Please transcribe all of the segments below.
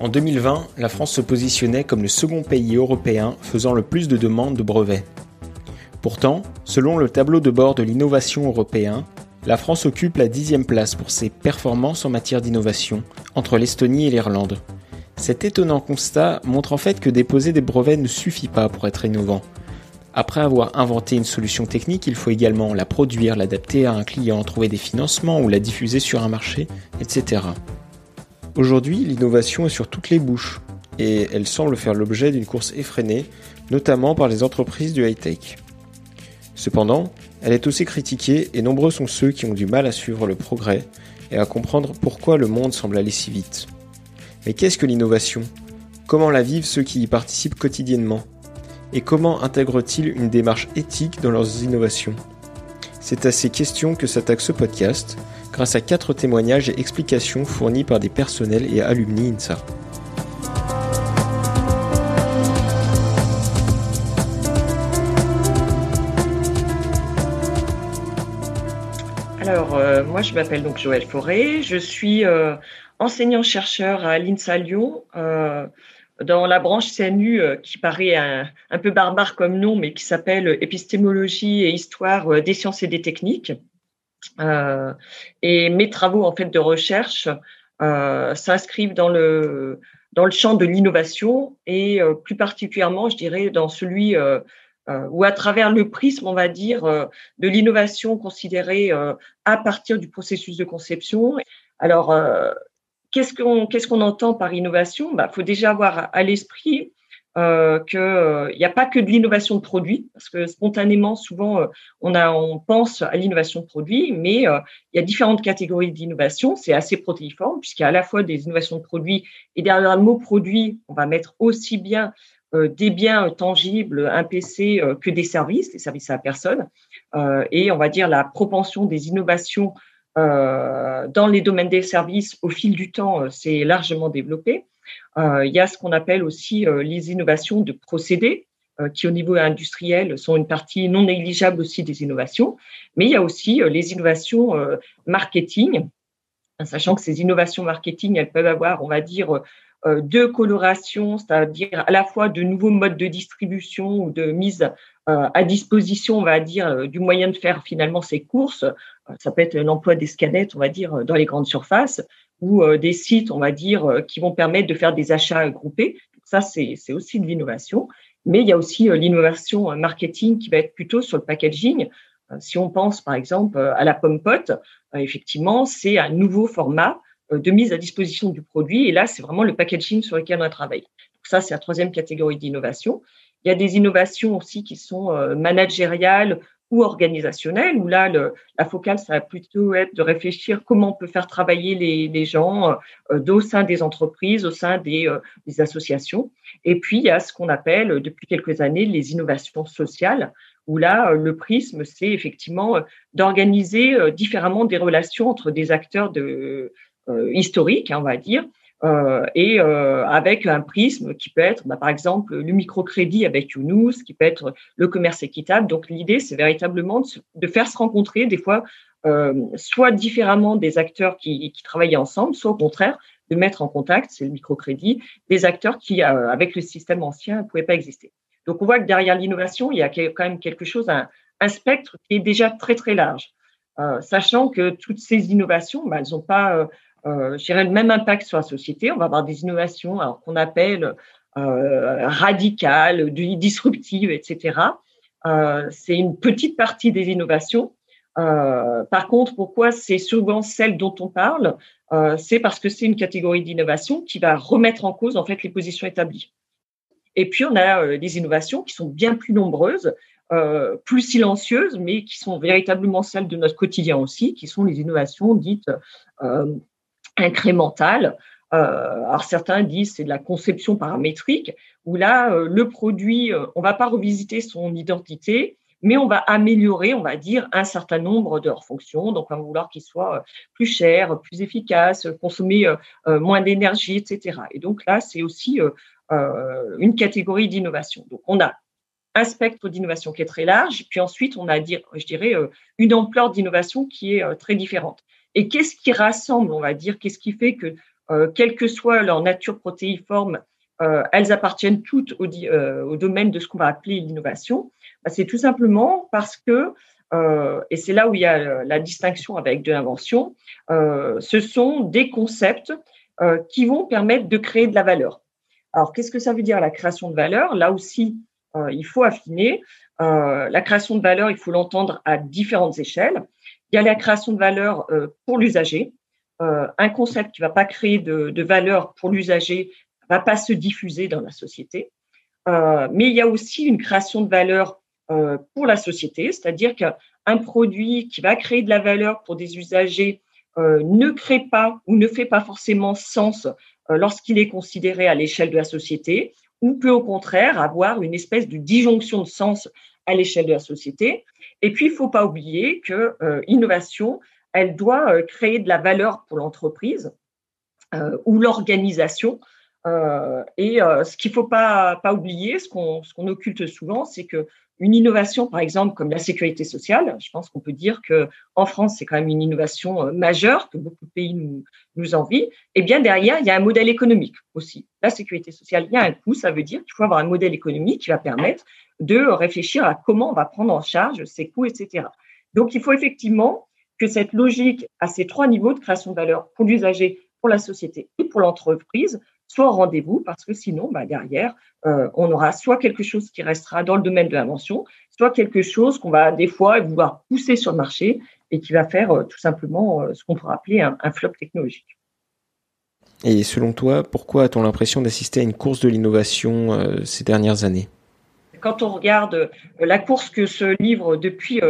En 2020, la France se positionnait comme le second pays européen faisant le plus de demandes de brevets. Pourtant, selon le tableau de bord de l'innovation européen, la France occupe la dixième place pour ses performances en matière d'innovation, entre l'Estonie et l'Irlande. Cet étonnant constat montre en fait que déposer des brevets ne suffit pas pour être innovant. Après avoir inventé une solution technique, il faut également la produire, l'adapter à un client, trouver des financements ou la diffuser sur un marché, etc. Aujourd'hui, l'innovation est sur toutes les bouches et elle semble faire l'objet d'une course effrénée, notamment par les entreprises du high-tech. Cependant, elle est aussi critiquée et nombreux sont ceux qui ont du mal à suivre le progrès et à comprendre pourquoi le monde semble aller si vite. Mais qu'est-ce que l'innovation? Comment la vivent ceux qui y participent quotidiennement? Et comment intègrent-ils une démarche éthique dans leurs innovations? C'est à ces questions que s'attaque ce podcast, grâce à quatre témoignages et explications fournis par des personnels et alumni INSA. Alors, euh, moi, je m'appelle donc Joël Forêt. Je suis euh, enseignant-chercheur à l'INSA Lyon, euh, dans la branche CNU qui paraît un, un, peu barbare comme nom, mais qui s'appelle Épistémologie et Histoire des sciences et des techniques. Et mes travaux en fait de recherche s'inscrivent dans le dans le champ de l'innovation et plus particulièrement, je dirais, dans celui euh, ou à travers le prisme, on va dire, euh, de l'innovation considérée euh, à partir du processus de conception. Alors, qu'est-ce qu'on qu'est-ce qu'on entend par innovation? Il bah, faut déjà avoir à l'esprit euh, qu'il n'y a pas que de l'innovation de produits, parce que spontanément, souvent, on, a, on pense à l'innovation de produits, mais il y a différentes catégories d'innovation. C'est assez protéiforme, puisqu'il y a à la fois des innovations de produits, et derrière le mot produit, on va mettre aussi bien euh, des biens tangibles, un PC, euh, que des services, des services à la personne. Euh, et on va dire la propension des innovations dans les domaines des services au fil du temps s'est largement développée. Il y a ce qu'on appelle aussi les innovations de procédés, qui au niveau industriel sont une partie non négligeable aussi des innovations, mais il y a aussi les innovations marketing, sachant que ces innovations marketing, elles peuvent avoir, on va dire, euh, de coloration, c'est-à-dire à la fois de nouveaux modes de distribution ou de mise euh, à disposition, on va dire, euh, du moyen de faire finalement ces courses. Ça peut être l'emploi des scanettes, on va dire, dans les grandes surfaces, ou des sites, on va dire, qui vont permettre de faire des achats groupés. Ça, c'est aussi de l'innovation. Mais il y a aussi l'innovation marketing qui va être plutôt sur le packaging. Si on pense, par exemple, à la pomme pote, effectivement, c'est un nouveau format euh, de mise à disposition du produit. Et là, c'est vraiment le packaging sur lequel on a travaillé. Donc ça, c'est la troisième catégorie d'innovation. Il y a des innovations aussi qui sont euh, managériales ou organisationnelles, où là, le, la focale, ça va plutôt être de réfléchir comment on peut faire travailler les, les gens euh, au sein des entreprises, au sein des, euh, des, associations. Et puis, il y a ce qu'on appelle depuis quelques années les innovations sociales, où là, le prisme, c'est effectivement d'organiser différemment des relations entre des acteurs de, euh, historique, hein, on va dire, euh, et euh, avec un prisme qui peut être, bah, par exemple, le microcrédit avec Younous, qui peut être le commerce équitable. Donc l'idée, c'est véritablement de, faire se rencontrer des fois, soit différemment des acteurs qui, qui travaillent ensemble, soit au contraire de mettre en contact, c'est le microcrédit, des acteurs qui, avec le système ancien, ne pouvaient pas exister. Donc on voit que derrière l'innovation, il y a quand même quelque chose, un, un spectre qui est déjà très très large, sachant que toutes ces innovations, bah, elles n'ont pas euh, le même impact sur la société. On va avoir des innovations qu'on appelle euh, radicales, disruptives, etc. Euh, c'est une petite partie des innovations. Euh, par contre, pourquoi c'est souvent celle dont on parle C'est parce que c'est une catégorie d'innovation qui va remettre en cause en fait les positions établies. Et puis on a des innovations qui sont bien plus nombreuses, plus silencieuses, mais qui sont véritablement celles de notre quotidien aussi, qui sont les innovations dites incrémentale. Euh, alors certains disent c'est de la conception paramétrique, où là, euh, le produit, euh, on va pas revisiter son identité, mais on va améliorer, on va dire, un certain nombre de leurs fonctions. Donc, on va vouloir qu'il soit plus cher, plus efficace, consommer moins d'énergie, etc. Et donc là, c'est aussi une catégorie d'innovation. Donc, on a un spectre d'innovation qui est très large, puis ensuite, on a, je dirais, une ampleur d'innovation qui est très différente. Et qu'est-ce qui rassemble, on va dire, qu'est-ce qui fait que quelle que soit leur nature protéiforme, elles appartiennent toutes au, au domaine de ce qu'on va appeler l'innovation? Bah, c'est tout simplement parce que euh, et c'est là où il y a la distinction avec de l'invention, euh, ce sont des concepts euh, qui vont permettre de créer de la valeur. Alors, qu'est-ce que ça veut dire la création de valeur? Là aussi, il faut affiner. la création de valeur, il faut l'entendre à différentes échelles. Il y a la création de valeur pour l'usager. un concept qui ne va pas créer de, valeur pour l'usager va pas se diffuser dans la société. mais il y a aussi une création de valeur euh, pour la société, c'est-à-dire qu'un produit qui va créer de la valeur pour des usagers euh, ne crée pas ou ne fait pas forcément sens euh, lorsqu'il est considéré à l'échelle de la société, ou peut au contraire avoir une espèce de disjonction de sens à l'échelle de la société. Et puis, il ne faut pas oublier que innovation, elle doit créer de la valeur pour l'entreprise ou l'organisation. et ce qu'il ne faut pas, pas oublier, ce qu'on occulte souvent, c'est que une innovation, par exemple, comme la sécurité sociale, je pense qu'on peut dire que en France, c'est quand même une innovation euh, majeure que beaucoup de pays nous, envient. Et bien derrière, il y a un modèle économique aussi. La sécurité sociale, il y a un coût. Ça veut dire qu'il faut avoir un modèle économique qui va permettre de réfléchir à comment on va prendre en charge ces coûts, etc. Donc, il faut effectivement que cette logique à ces trois niveaux de création de valeur pour l'usager, pour la société et pour l'entreprise soit au rendez-vous, parce que sinon, bah, derrière, euh, on aura soit quelque chose qui restera dans le domaine de l'invention, soit quelque chose qu'on va des fois vouloir pousser sur le marché et qui va faire euh, tout simplement euh, ce qu'on pourrait appeler un, flop technologique. Et selon toi, pourquoi a-t-on l'impression d'assister à une course de l'innovation ces dernières années? Quand on regarde la course que se livre depuis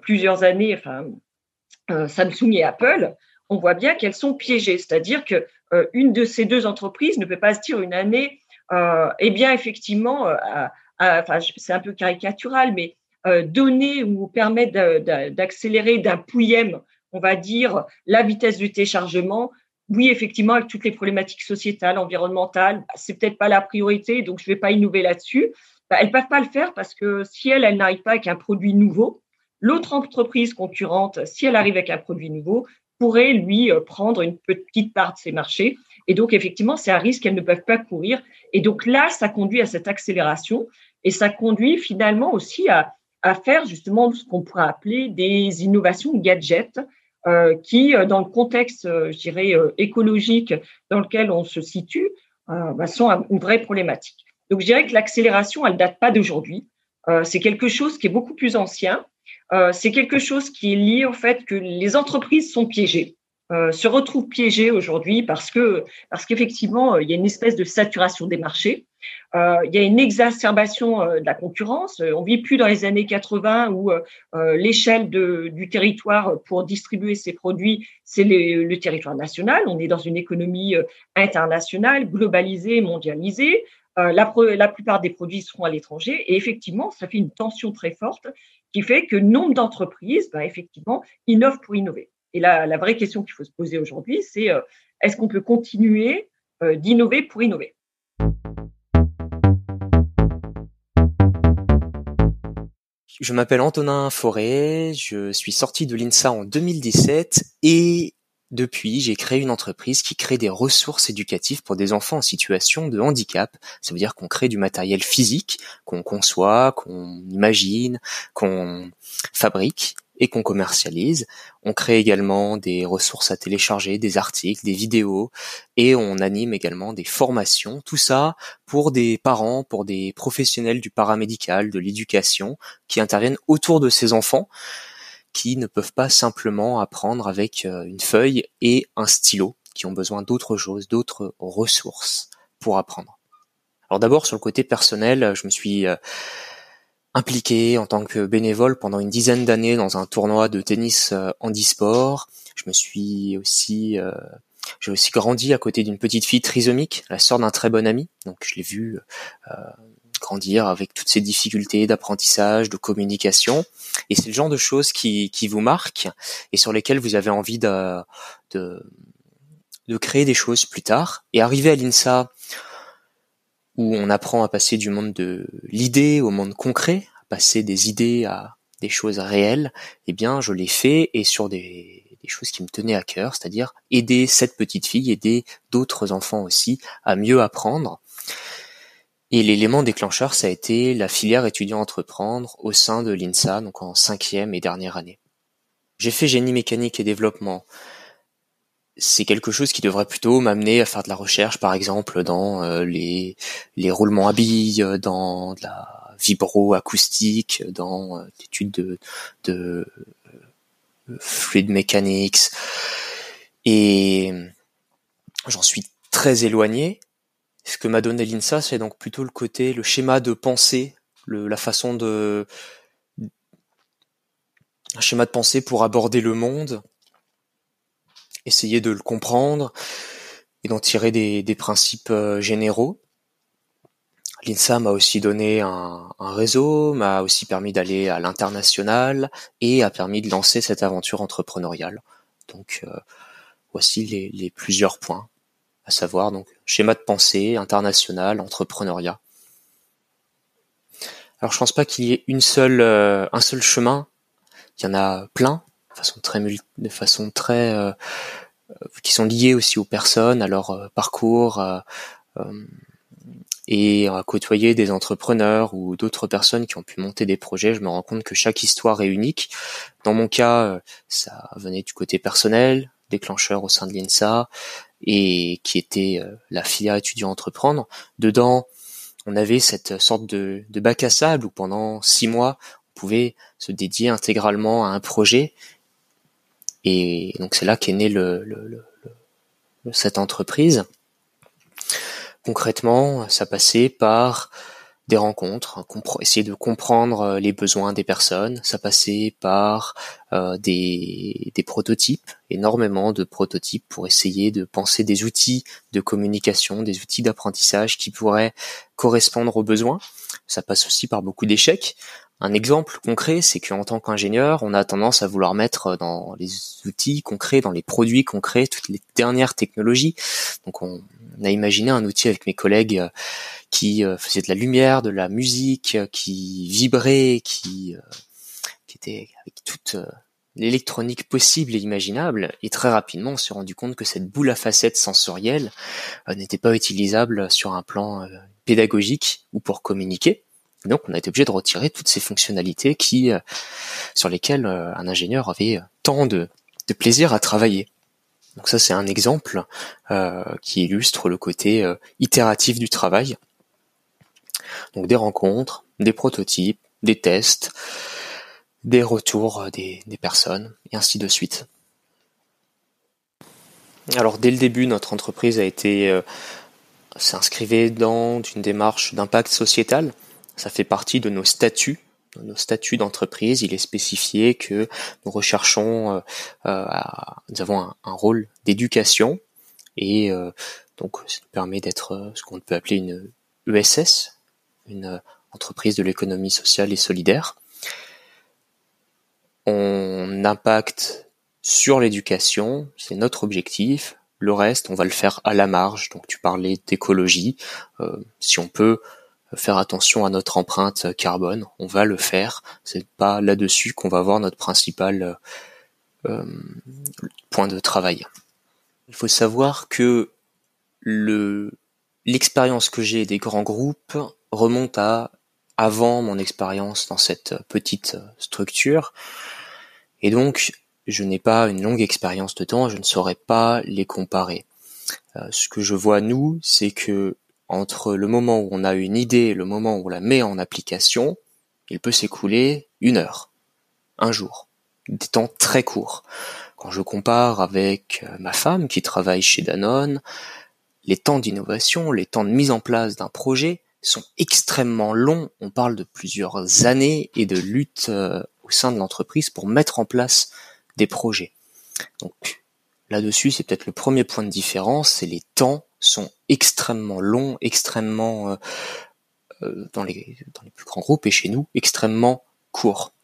plusieurs années, enfin, Samsung et Apple, on voit bien qu'elles sont piégées. C'est-à-dire que une de ces deux entreprises ne peut pas se dire une année, euh, eh bien, effectivement, euh, c'est un peu caricatural, mais donner ou permettre d'accélérer d'un pouillème, on va dire, la vitesse du téléchargement. Oui, effectivement, avec toutes les problématiques sociétales, environnementales, bah, c'est peut-être pas la priorité, donc je ne vais pas innover là-dessus. Bah, elles ne peuvent pas le faire parce que si elles, elles n'arrivent pas avec un produit nouveau, l'autre entreprise concurrente, si elle arrive avec un produit nouveau, pourrait, lui, euh, prendre une petite part de ces marchés. Et donc, effectivement, c'est un risque qu'elles ne peuvent pas courir. Et donc là, ça conduit à cette accélération et ça conduit finalement aussi à, à faire justement ce qu'on pourrait appeler des innovations gadgets euh, qui, euh, dans le contexte, je dirais, écologique dans lequel on se situe, bah, sont une vraie problématique. Donc, je dirais que l'accélération, elle date pas d'aujourd'hui. c'est quelque chose qui est beaucoup plus ancien c'est quelque chose qui est lié au fait que les entreprises sont piégées, euh, se retrouvent piégées aujourd'hui parce que parce qu'effectivement il y a une espèce de saturation des marchés, euh, il y a une exacerbation de la concurrence. On vit plus dans les années 80 où l'échelle du territoire pour distribuer ces produits c'est le territoire national. On est dans une économie internationale, globalisée, mondialisée. La, la, plupart des produits seront à l'étranger et effectivement, ça fait une tension très forte qui fait que nombre d'entreprises, ben, effectivement, innovent pour innover. Et là, la vraie question qu'il faut se poser aujourd'hui, c'est euh, est-ce qu'on peut continuer euh, d'innover pour innover? Je m'appelle Antonin Forêt, je suis sorti de l'INSA en 2017 et depuis, j'ai créé une entreprise qui crée des ressources éducatives pour des enfants en situation de handicap. Ça veut dire qu'on crée du matériel physique, qu'on conçoit, qu'on imagine, qu'on fabrique et qu'on commercialise. On crée également des ressources à télécharger, des articles, des vidéos et on anime également des formations. Tout ça pour des parents, pour des professionnels du paramédical, de l'éducation qui interviennent autour de ces enfants qui ne peuvent pas simplement apprendre avec euh, une feuille et un stylo, qui ont besoin d'autres choses, d'autres ressources pour apprendre. Alors d'abord sur le côté personnel, je me suis euh, impliqué en tant que bénévole pendant une dizaine d'années dans un tournoi de tennis euh, handisport. Je me suis aussi j'ai aussi grandi à côté d'une petite fille trisomique, la sœur d'un très bon ami. Donc je l'ai vue grandir avec toutes ces difficultés d'apprentissage, de communication. Et c'est le genre de choses qui, qui vous marquent et sur lesquelles vous avez envie de, de, créer des choses plus tard. Et arriver à l'INSA, où on apprend à passer du monde de l'idée au monde concret, à passer des idées à des choses réelles, eh bien, je l'ai fait et sur des choses qui me tenaient à cœur, c'est-à-dire aider cette petite fille, aider d'autres enfants aussi à mieux apprendre. Et l'élément déclencheur, ça a été la filière étudiant entreprendre au sein de l'INSA, donc en cinquième et dernière année. J'ai fait génie mécanique et développement. C'est quelque chose qui devrait plutôt m'amener à faire de la recherche, par exemple, dans euh, les, roulements à billes, dans de la vibro-acoustique, dans euh, l'étude de, de euh, fluid mechanics. Et j'en suis très éloigné, ce que m'a donné l'INSA, c'est donc plutôt le côté, le schéma de pensée, le, la façon de, un schéma de pensée pour aborder le monde, essayer de le comprendre et d'en tirer des, principes euh, généraux. L'INSA m'a aussi donné un, un réseau, m'a aussi permis d'aller à l'international et a permis de lancer cette aventure entrepreneuriale. Donc euh, voici les, les plusieurs points à savoir donc schéma de pensée, international, entrepreneuriat. Alors je pense pas qu'il y ait une seule, euh, un seul chemin. Il y en a plein, de façon très, de façon très, euh, qui sont liés aussi aux personnes, à leur euh, parcours, et à côtoyer des entrepreneurs ou d'autres personnes qui ont pu monter des projets. Je me rends compte que chaque histoire est unique. Dans mon cas, ça venait du côté personnel, déclencheur au sein de l'INSA et qui était euh, la filière étudiant entreprendre. Dedans, on avait cette sorte de, de bac à sable où pendant six mois, on pouvait se dédier intégralement à un projet. Et donc c'est là qu'est née le, le, cette entreprise. Concrètement, ça passait par des rencontres, essayer de comprendre euh, les besoins des personnes. Ça passait par euh, des, des, prototypes, énormément de prototypes pour essayer de penser des outils de communication, des outils d'apprentissage qui pourraient correspondre aux besoins. Ça passe aussi par beaucoup d'échecs. Un exemple concret, c'est qu'en tant qu'ingénieur, on a tendance à vouloir mettre dans les outils concrets, dans les produits concrets, toutes les dernières technologies. Donc on, a imaginé un outil avec mes collègues euh, qui euh, faisait de la lumière, de la musique, euh, qui vibrait, qui, qui était avec toute l'électronique possible et imaginable. Et très rapidement, on s'est rendu compte que cette boule à facettes sensorielle n'était pas utilisable sur un plan pédagogique ou pour communiquer. Donc on a été obligé de retirer toutes ces fonctionnalités qui, euh, sur lesquelles euh, un ingénieur avait tant de, plaisir à travailler. Donc ça c'est un exemple euh, qui illustre le côté itératif du travail. Donc des rencontres, des prototypes, des tests, des retours des, des personnes, et ainsi de suite. Alors dès le début, notre entreprise a été s'inscrivait dans une démarche d'impact sociétal. Ça fait partie de nos statuts nos statuts d'entreprise, il est spécifié que nous recherchons, euh, euh nous avons un, rôle d'éducation et euh, donc ça nous permet d'être euh, ce qu'on peut appeler une ESS, une entreprise de l'économie sociale et solidaire. On impacte sur l'éducation, c'est notre objectif. Le reste, on va le faire à la marge. Donc tu parlais d'écologie, si on peut faire attention à notre empreinte carbone. On va le faire. C'est pas là-dessus qu'on va avoir notre principal euh, point de travail. Il faut savoir que le l'expérience que j'ai des grands groupes remonte à avant mon expérience dans cette petite structure. Et donc, je n'ai pas une longue expérience de temps, je ne saurais pas les comparer. Euh, ce que je vois nous, c'est que entre le moment où on a une idée et le moment où on la met en application, il peut s'écouler une heure, un jour, des temps très courts. Quand je compare avec euh, ma femme qui travaille chez Danone, les temps d'innovation, les temps de mise en place d'un projet sont extrêmement longs. On parle de plusieurs années et de lutte euh, au sein de l'entreprise pour mettre en place des projets. Donc là-dessus, c'est peut-être le premier point de différence, c'est les temps sont extrêmement longs, extrêmement euh, euh, dans les dans les plus grands groupes et chez nous extrêmement courts.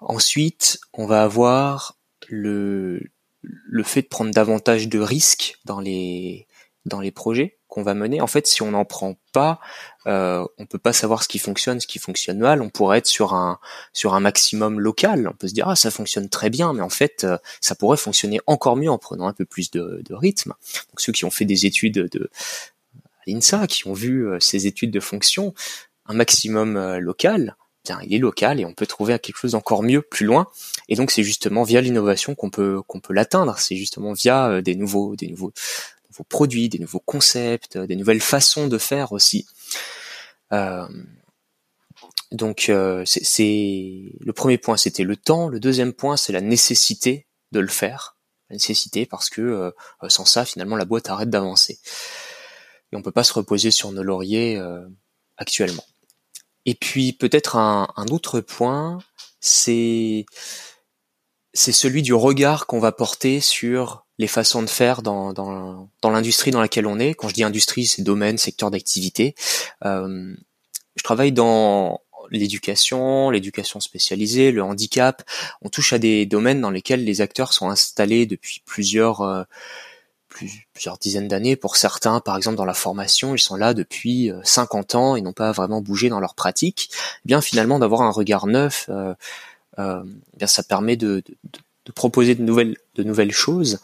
Ensuite, on va avoir le le fait de prendre davantage de risques dans les dans les projets qu'on va mener. En fait, si on n'en prend pas, euh, on peut pas savoir ce qui fonctionne, ce qui fonctionne mal. On pourrait être sur un sur un maximum local. On peut se dire ah ça fonctionne très bien, mais en fait euh, ça pourrait fonctionner encore mieux en prenant un peu plus de, de rythme. Donc ceux qui ont fait des études de l'INSA, qui ont vu euh, ces études de fonction, un maximum euh, local, bien il est local et on peut trouver quelque chose d'encore mieux plus loin. Et donc c'est justement via l'innovation qu'on peut qu'on peut l'atteindre. C'est justement via des nouveaux des nouveaux nouveaux produits, des nouveaux concepts, des nouvelles façons de faire aussi. Euh, donc euh, c'est le premier point, c'était le temps. Le deuxième point, c'est la nécessité de le faire. La nécessité parce que euh, sans ça, finalement, la boîte arrête d'avancer. Et on peut pas se reposer sur nos lauriers actuellement. Et puis peut-être un autre point, c'est c'est celui du regard qu'on va porter sur les façons de faire dans, dans, dans l'industrie dans laquelle on est. Quand je dis industrie, c'est domaine, secteur d'activité. Euh, je travaille dans l'éducation, l'éducation spécialisée, le handicap. On touche à des domaines dans lesquels les acteurs sont installés depuis plusieurs euh, plusieurs dizaines d'années. Pour certains, par exemple dans la formation, ils sont là depuis 50 euh, ans et n'ont pas vraiment bougé dans leur pratique. Eh bien finalement d'avoir un regard neuf, euh, euh, eh bien ça permet de, de, de, proposer de nouvelles de nouvelles choses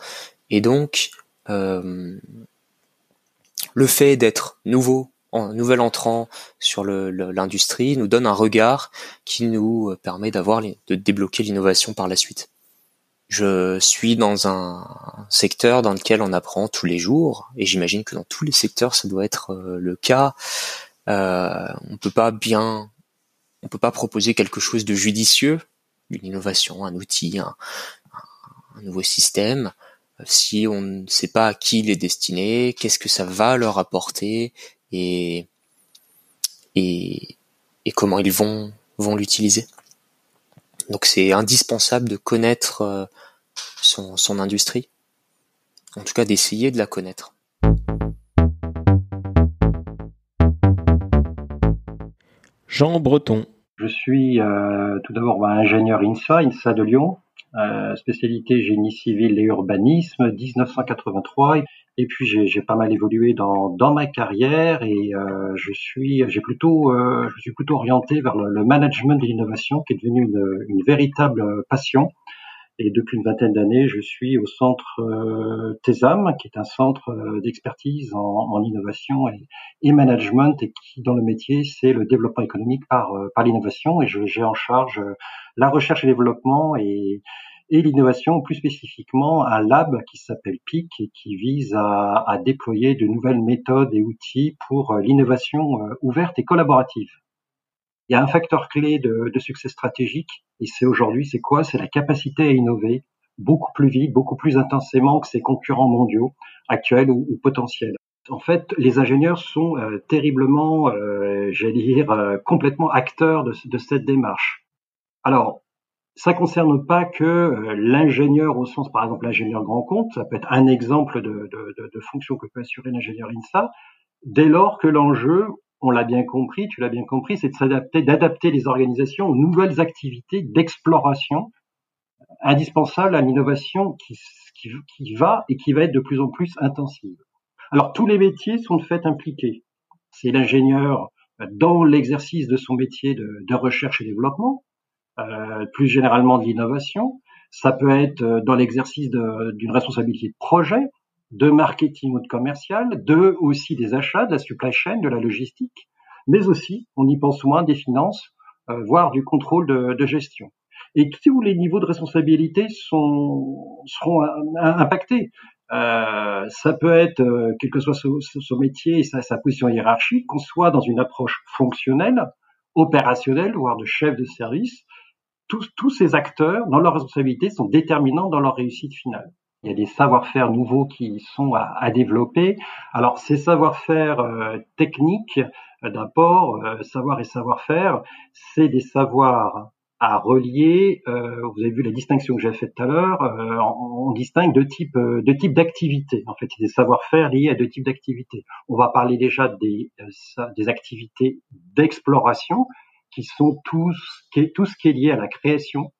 et donc euh, le fait d'être nouveau en nouvel entrant sur l'industrie nous donne un regard qui nous permet d'avoir de débloquer l'innovation par la suite. Je suis dans un secteur dans lequel on apprend tous les jours et j'imagine que dans tous les secteurs ça doit être euh, le cas. Euh, on peut pas bien, on peut pas proposer quelque chose de judicieux, une innovation, un outil, un, nouveau système, si on ne sait pas à qui il est destiné, qu'est-ce que ça va leur apporter et, et, et comment ils vont, vont l'utiliser. Donc c'est indispensable de connaître euh, son, son industrie, en tout cas d'essayer de la connaître. Jean Breton. Je suis euh, tout d'abord ingénieur INSA, INSA de Lyon, euh, spécialité génie civil et urbanisme, 1983. Et puis j'ai pas mal évolué dans, dans ma carrière et euh, je suis j'ai plutôt euh, je suis plutôt orienté vers le, management de l'innovation qui est devenu une, une, véritable passion. Et depuis une vingtaine d'années, je suis au centre euh, TESAM, qui est un centre euh, d'expertise en, innovation et, management, et qui, dans le métier, c'est le développement économique par, par l'innovation. Et j'ai en charge la recherche et développement et, l'innovation, plus spécifiquement un lab qui s'appelle PIC et qui vise à, déployer de nouvelles méthodes et outils pour euh, l'innovation euh, ouverte et collaborative. Il y a un facteur clé de succès stratégique et c'est aujourd'hui, c'est quoi? C'est la capacité à innover beaucoup plus vite, beaucoup plus intensément que ses concurrents mondiaux, actuels ou, potentiels. En fait, les ingénieurs sont euh, terriblement, euh, j'allais dire, euh, complètement acteurs de, cette démarche. Alors, ça concerne pas que euh, l'ingénieur au sens, par exemple, l'ingénieur grand compte, ça peut être un exemple de, de, de, de fonction que peut assurer l'ingénieur INSA, dès lors que l'enjeu, on l'a bien compris, tu l'as bien compris, c'est de s'adapter, d'adapter les organisations aux nouvelles activités d'exploration indispensables à l'innovation qui, va et qui va être de plus en plus intensive. Alors tous les métiers sont de fait impliqués. C'est l'ingénieur dans l'exercice de son métier de, recherche et développement, euh, plus généralement de l'innovation. Ça peut être euh, dans l'exercice d'une responsabilité de projet, de marketing ou de commercial, de aussi des achats, de la supply chain, de la logistique, mais aussi, on y pense moins, des finances, euh, voire du contrôle de, de, gestion. Et tous les niveaux de responsabilité sont, seront impactés. Euh, ça peut être, euh, quel que soit son, son métier et sa, sa, position hiérarchique, qu'on soit dans une approche fonctionnelle, opérationnelle, voire de chef de service, tous, tous ces acteurs, dans leurs responsabilités, sont déterminants dans leur réussite finale. Il y a des savoir-faire nouveaux qui sont à, à développer. Alors, ces savoir-faire euh, techniques, euh, d'abord, euh, savoir et savoir-faire, c'est des savoirs à relier. Euh, vous avez vu la distinction que j'ai faite tout à l'heure. Euh, on, on, distingue deux types, deux types d'activités. En fait, des savoir-faire liés à deux types d'activités. On va parler déjà des, des activités d'exploration, qui sont tous, tout ce qui est lié à la création,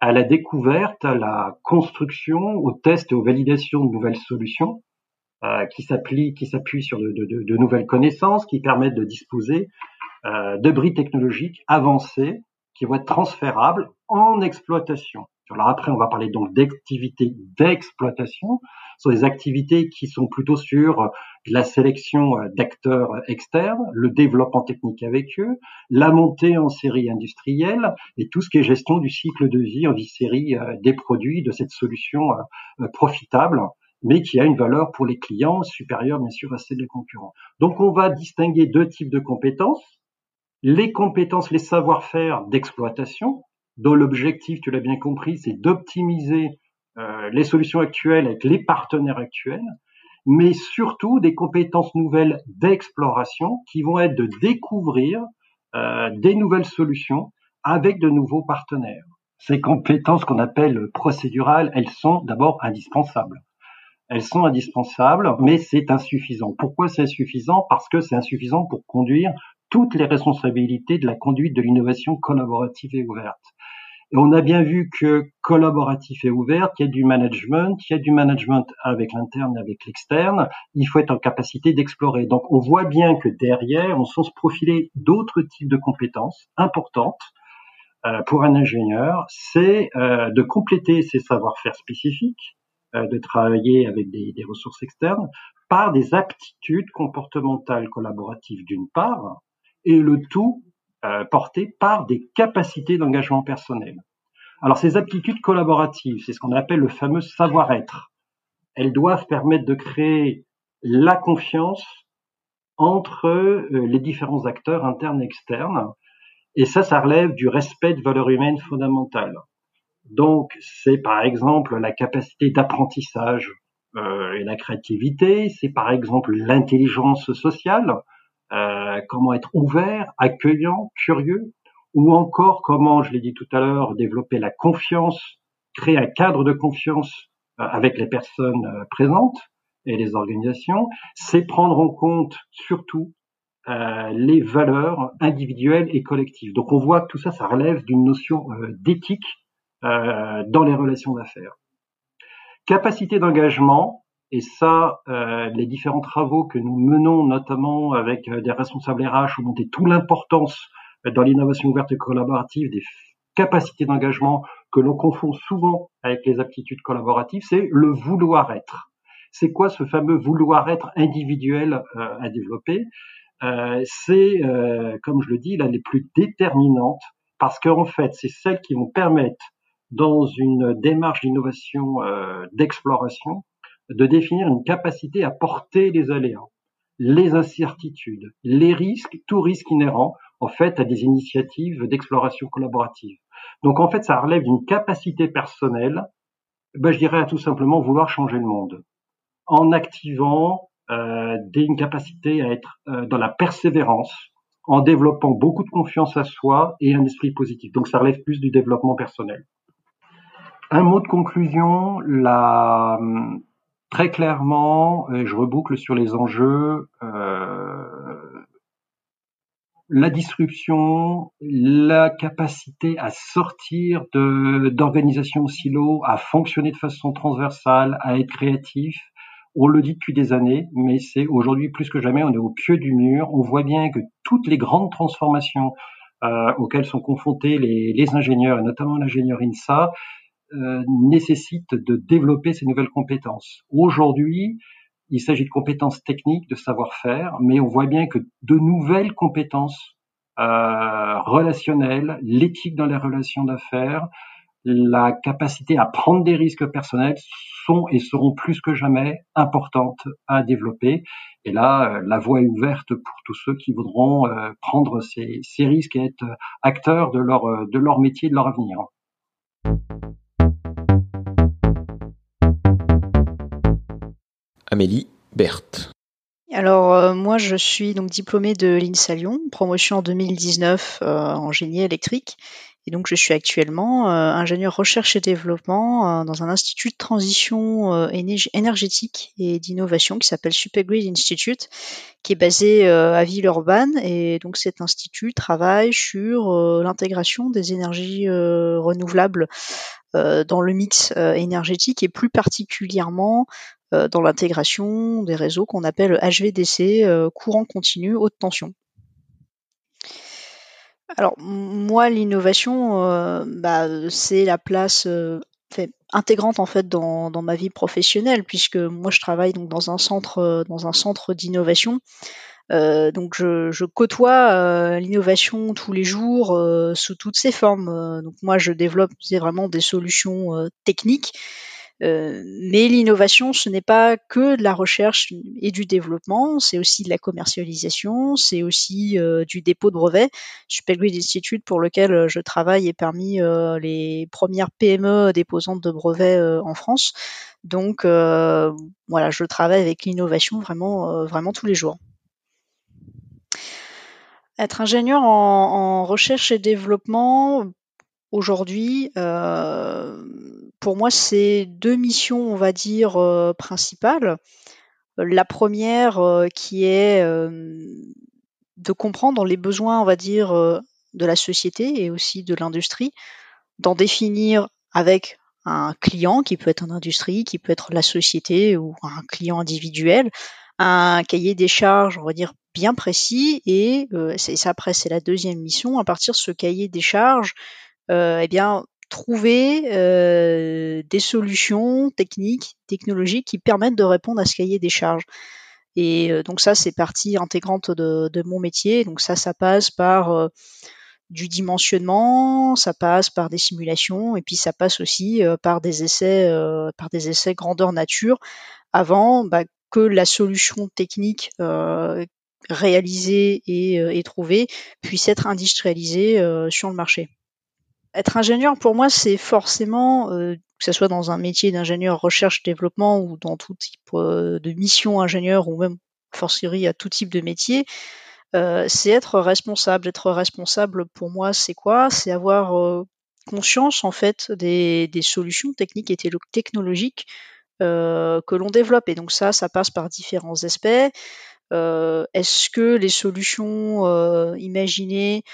à la découverte, à la construction, au test et aux validations de nouvelles solutions. qui s'appuient qui s'appuie sur de, de, de, nouvelles connaissances, qui permettent de disposer de bris technologiques avancés qui vont être transférables en exploitation. Alors après, on va parler donc d'activités d'exploitation. Sont des activités qui sont plutôt sur la sélection euh, d'acteurs externes, le développement technique avec eux, la montée en série industrielle et tout ce qui est gestion du cycle de vie en vie série euh, des produits de cette solution euh, profitable mais qui a une valeur pour les clients supérieure bien sûr à celle des concurrents. Donc on va distinguer deux types de compétences les compétences, les savoir-faire d'exploitation, dont l'objectif, tu l'as bien compris, c'est d'optimiser euh, les solutions actuelles avec les partenaires actuels, mais surtout des compétences nouvelles d'exploration qui vont être de découvrir euh, des nouvelles solutions avec de nouveaux partenaires. Ces compétences qu'on appelle procédurales, elles sont d'abord indispensables. Elles sont indispensables, mais c'est insuffisant. Pourquoi c'est insuffisant Parce que c'est insuffisant pour conduire toutes les responsabilités de la conduite de l'innovation collaborative et ouverte. Et on a bien vu que collaboratif et ouvert, il y a du management, il y a du management avec l'interne et avec l'externe. Il faut être en capacité d'explorer. Donc, on voit bien que derrière, on sent se profiler d'autres types de compétences importantes euh, pour un ingénieur. C'est euh, de compléter ses savoir-faire spécifiques, euh, de travailler avec des, des ressources externes par des aptitudes comportementales collaboratives d'une part, et le tout euh, porté par des capacités d'engagement personnel. Alors ces aptitudes collaboratives, c'est ce qu'on appelle le fameux savoir-être. Elles doivent permettre de créer la confiance entre euh, les différents acteurs internes et externes. Et ça, ça relève du respect de valeurs humaines fondamentales. Donc, c'est par exemple la capacité d'apprentissage euh, et la créativité, c'est par exemple l'intelligence sociale, comment être ouvert, accueillant, curieux, ou encore comment, je l'ai dit tout à l'heure, développer la confiance, créer un cadre de confiance euh, avec les personnes euh, présentes et les organisations, c'est prendre en compte surtout les valeurs individuelles et collectives. Donc on voit que tout ça, ça relève d'une notion d'éthique dans les relations d'affaires. Capacité d'engagement, et ça, euh, les différents travaux que nous menons, notamment avec euh, des responsables RH, ont montré toute l'importance euh, dans l'innovation ouverte et collaborative des capacités d'engagement que l'on confond souvent avec les aptitudes collaboratives, c'est le vouloir être. C'est quoi ce fameux vouloir être individuel à développer? C'est, comme je le dis, là les plus déterminantes parce qu'en fait, c'est celles qui vont permettre dans une démarche d'innovation, d'exploration, de définir une capacité à porter les aléas, les incertitudes, les risques, tout risque inhérent en fait à des initiatives d'exploration collaborative. Donc en fait, ça relève d'une capacité personnelle, ben, je dirais à tout simplement vouloir changer le monde, en activant euh, une capacité à être euh, dans la persévérance, en développant beaucoup de confiance à soi et un esprit positif. Donc ça relève plus du développement personnel. Un mot de conclusion, la, Très clairement, et je reboucle sur les enjeux, euh, la disruption, la capacité à sortir d'organisations silo, à fonctionner de façon transversale, à être créatif. On le dit depuis des années, mais c'est aujourd'hui plus que jamais, on est au pied du mur. On voit bien que toutes les grandes transformations euh, auxquelles sont confrontés les, les ingénieurs, et notamment l'ingénieur INSA, euh, nécessite de développer ces nouvelles compétences. Aujourd'hui, il s'agit de compétences techniques, de savoir-faire, mais on voit bien que de nouvelles compétences euh, relationnelles, l'éthique dans les relations d'affaires, la capacité à prendre des risques personnels sont et seront plus que jamais importantes à développer. Et là, euh, la voie est ouverte pour tous ceux qui voudront prendre ces, ces, risques et être acteurs de leur, de leur métier, de leur avenir. Amélie Berthe. Alors euh, moi je suis donc diplômée de l'INSA Lyon, promotion en 2019 euh, en génie électrique Et donc je suis actuellement ingénieur recherche et développement dans un institut de transition énergétique et d'innovation qui s'appelle Supergrid Institute, qui est basé à Villeurbanne. Et donc cet institut travaille sur l'intégration des énergies renouvelables dans le mix énergétique et plus particulièrement dans l'intégration des réseaux qu'on appelle HVDC, courant continu haute tension. Alors moi, l'innovation, euh, bah, c'est la place euh, intégrante en fait dans, ma vie professionnelle, puisque moi je travaille donc dans un centre euh, dans un centre d'innovation. donc je, je côtoie l'innovation tous les jours sous toutes ses formes. donc moi je développe vraiment des solutions techniques euh, mais l'innovation, ce n'est pas que de la recherche et du développement, c'est aussi de la commercialisation, c'est aussi euh, du dépôt de brevets. Supergrid Institute, pour lequel euh, je travaille, est parmi les premières PME déposantes de brevets en France. Donc voilà, je travaille avec l'innovation vraiment, vraiment tous les jours. Être ingénieur en, recherche et développement, aujourd'hui, pour moi, c'est deux missions, on va dire, euh, principales. La première euh, qui est euh, de comprendre les besoins, on va dire, de la société et aussi de l'industrie, d'en définir avec un client qui peut être une industrie, qui peut être la société ou un client individuel, un cahier des charges, on va dire, bien précis. Et ça, après, c'est la deuxième mission. À partir de ce cahier des charges, eh bien, trouver euh, des solutions techniques, technologiques qui permettent de répondre à ce cahier des charges. Et euh, donc ça, c'est partie intégrante de, de, mon métier. Donc ça, ça passe par euh, du dimensionnement, ça passe par des simulations, et puis ça passe aussi par des essais, par des essais grandeur nature, avant bah, que la solution technique réalisée et, et, trouvée puisse être industrialisée sur le marché être ingénieur, pour moi, c'est forcément, euh, que ce soit dans un métier d'ingénieur recherche-développement ou dans tout type euh, de mission ingénieur ou même forcerie à tout type de métier, euh, c'est être responsable. Être responsable, pour moi, c'est quoi? C'est avoir conscience, en fait, des, solutions techniques et technologiques que l'on développe. Et donc ça, ça passe par différents aspects. Est-ce que les solutions imaginées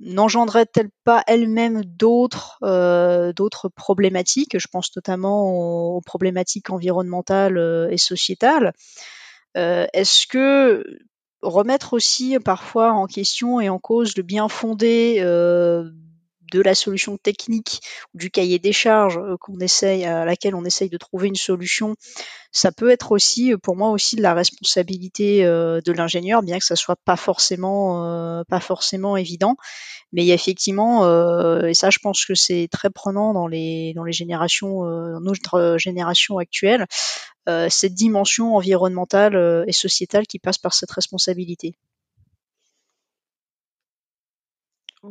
n'engendrait-elle pas elle-même d'autres euh, d'autres problématiques? Je pense notamment aux, problématiques environnementales euh, et sociétales. Euh, est-ce que remettre aussi parfois en question et en cause le bien fondé de la solution technique ou du cahier des charges qu'on essaye à laquelle on essaye de trouver une solution, ça peut être aussi pour moi aussi de la responsabilité de l'ingénieur, bien que ça soit pas forcément évident. Mais il y a effectivement, euh, et ça je pense que c'est très prenant dans les, dans générations, euh, notre génération actuelle, euh, cette dimension environnementale et sociétale qui passe par cette responsabilité.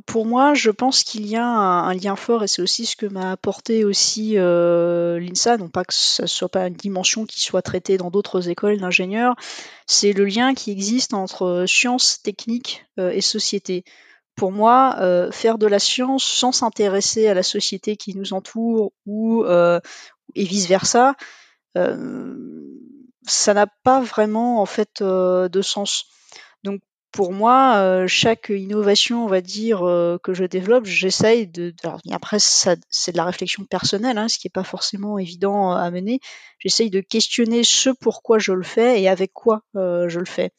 Pour moi, je pense qu'il y a un, lien fort et c'est aussi ce que m'a apporté aussi l'INSA, non pas que ne soit pas une dimension qui soit traitée dans d'autres écoles d'ingénieurs, c'est le lien qui existe entre sciences, techniques et société pour moi, euh, faire de la science sans s'intéresser à la société qui nous entoure ou euh, et vice versa, euh, ça n'a pas vraiment en fait de sens. Pour moi, chaque innovation, on va dire que je développe, j'essaye de. Alors, après, c'est de la réflexion personnelle, hein, ce qui n'est pas forcément évident à mener. J'essaye de questionner ce pourquoi je le fais et avec quoi je le fais.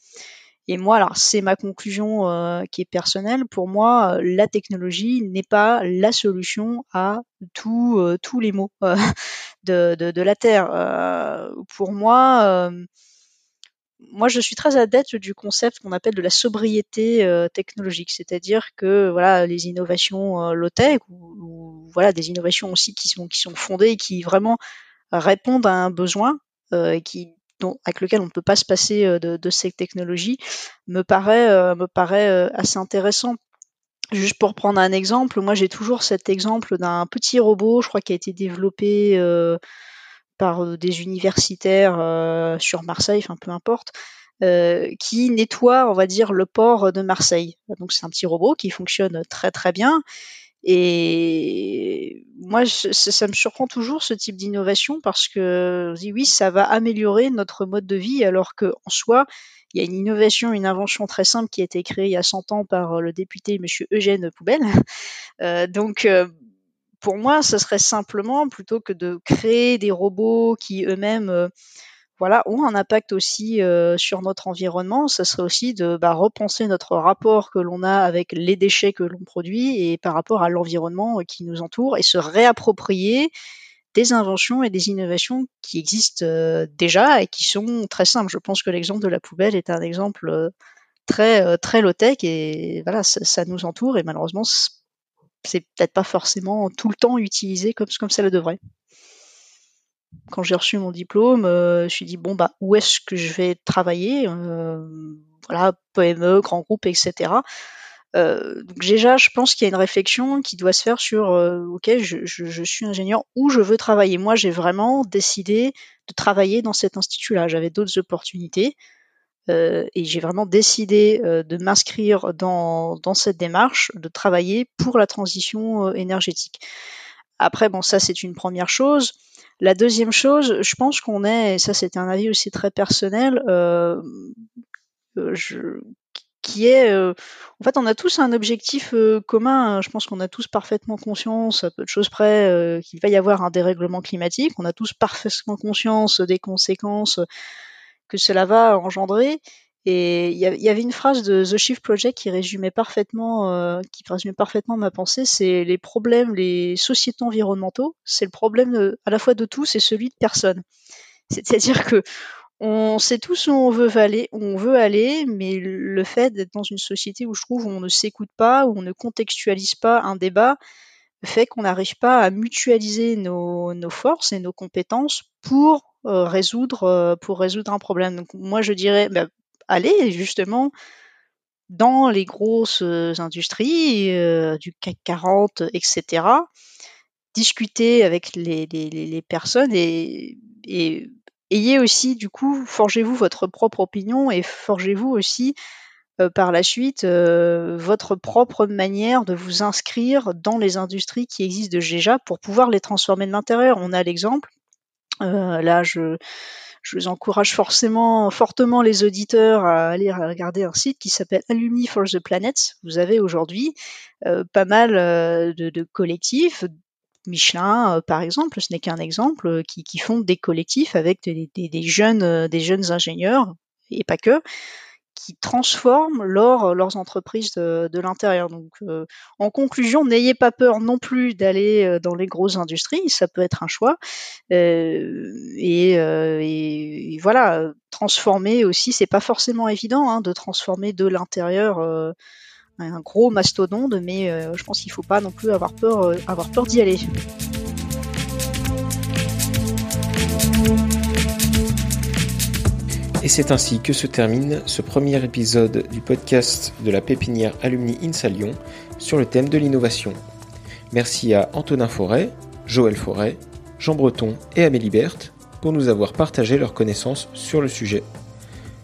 Et moi, alors c'est ma conclusion euh, qui est personnelle. Pour moi, euh, la technologie n'est pas la solution à euh, tous les maux de, de, de, la Terre. pour moi, moi, je suis très adepte du concept qu'on appelle de la sobriété technologique, c'est-à-dire que voilà, les innovations low tech ou, voilà des innovations aussi qui sont qui sont fondées et qui vraiment répondent à un besoin euh, qui avec lequel on ne peut pas se passer euh, de, de ces technologies me paraît, euh, me paraît euh, assez intéressant. Juste pour prendre un exemple, moi j'ai toujours cet exemple d'un petit robot, je crois qui a été développé par des universitaires sur Marseille, enfin peu importe, qui nettoie, on va dire, le port de Marseille. Donc c'est un petit robot qui fonctionne très très bien Et moi, ça, me surprend toujours ce type d'innovation parce que oui, ça va améliorer notre mode de vie, alors qu'en soi, il y a une innovation, une invention très simple qui a été créée il y a 100 ans par le député Monsieur Eugène Poubelle. Euh, donc, euh, pour moi, ce serait simplement plutôt que de créer des robots qui eux-mêmes euh, voilà, ont un impact aussi euh, sur notre environnement, ça serait aussi de bah, repenser notre rapport que l'on a avec les déchets que l'on produit et par rapport à l'environnement euh, qui nous entoure et se réapproprier des inventions et des innovations qui existent déjà et qui sont très simples. Je pense que l'exemple de la poubelle est un exemple très très low tech et voilà, ça, ça nous entoure et malheureusement c'est peut-être pas forcément tout le temps utilisé comme comme ça le devrait quand j'ai reçu mon diplôme, euh, je me suis dit bon bah où est-ce que je vais travailler euh, Voilà, PME, grand groupe, etc. Euh, donc déjà, je pense qu'il y a une réflexion qui doit se faire sur ok, je, je, suis ingénieur, où je veux travailler. Moi, j'ai vraiment décidé de travailler dans cet institut-là. J'avais d'autres opportunités. Et j'ai vraiment décidé de m'inscrire dans, cette démarche, de travailler pour la transition énergétique. Après, bon, ça c'est une première chose. La deuxième chose, je pense qu'on est, et ça c'était un avis aussi très personnel, euh, euh, qui est, euh, en fait, on a tous un objectif commun. Je pense qu'on a tous parfaitement conscience, à peu de choses près, qu'il va y avoir un dérèglement climatique. On a tous parfaitement conscience des conséquences que cela va engendrer. Et il y, avait une phrase de The Shift Project qui résumait parfaitement, euh, qui résumait parfaitement ma pensée. C'est les problèmes, les sociétés environnementaux, c'est le problème à la fois de tous et celui de personne. C'est-à-dire que on sait tous où on veut aller, on veut aller, mais le fait d'être dans une société où je trouve où on ne s'écoute pas, où on ne contextualise pas un débat, fait qu'on n'arrive pas à mutualiser nos, nos, forces et nos compétences pour résoudre euh, pour résoudre un problème. Moi je dirais, bah, aller justement dans les grosses euh, industries euh, du CAC 40, etc., discuter avec les, personnes et, ayez aussi, du coup, forgez-vous votre propre opinion et forgez-vous aussi euh, par la suite votre propre manière de vous inscrire dans les industries qui existent déjà pour pouvoir les transformer de l'intérieur. On a l'exemple, là je je vous encourage forcément, fortement les auditeurs à aller regarder un site qui s'appelle Alumni for the Planet. Vous avez aujourd'hui euh, pas mal euh, de, collectifs, Michelin, euh, par exemple, ce n'est qu'un exemple, qui, qui, font des collectifs avec des, jeunes, des jeunes ingénieurs, et pas que, qui transforment leur, leurs entreprises de, l'intérieur. Donc, euh, en conclusion, n'ayez pas peur non plus d'aller euh, dans les grosses industries, ça peut être un choix. Euh, et, voilà, transformer aussi, c'est pas forcément évident hein, de transformer de l'intérieur un gros mastodonte, mais je pense qu'il faut pas non plus avoir peur d'y aller. Et c'est ainsi que se termine ce premier épisode du podcast de la pépinière Alumni INSA Lyon sur le thème de l'innovation. Merci à Antonin Forêt, Joël Forêt, Jean Breton et Amélie Berthe pour nous avoir partagé leurs connaissances sur le sujet.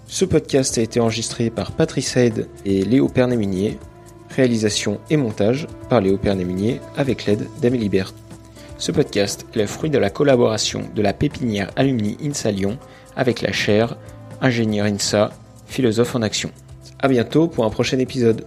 Ce podcast a été enregistré par Patrice Aide et Léo Pernémunier, réalisation et montage par Léo Pernémunier avec l'aide d'Amélie Berthe. Ce podcast est le fruit de la collaboration de la pépinière Alumni INSA Lyon avec la chaire ingénieur INSA, philosophe en action. A bientôt pour un prochain épisode.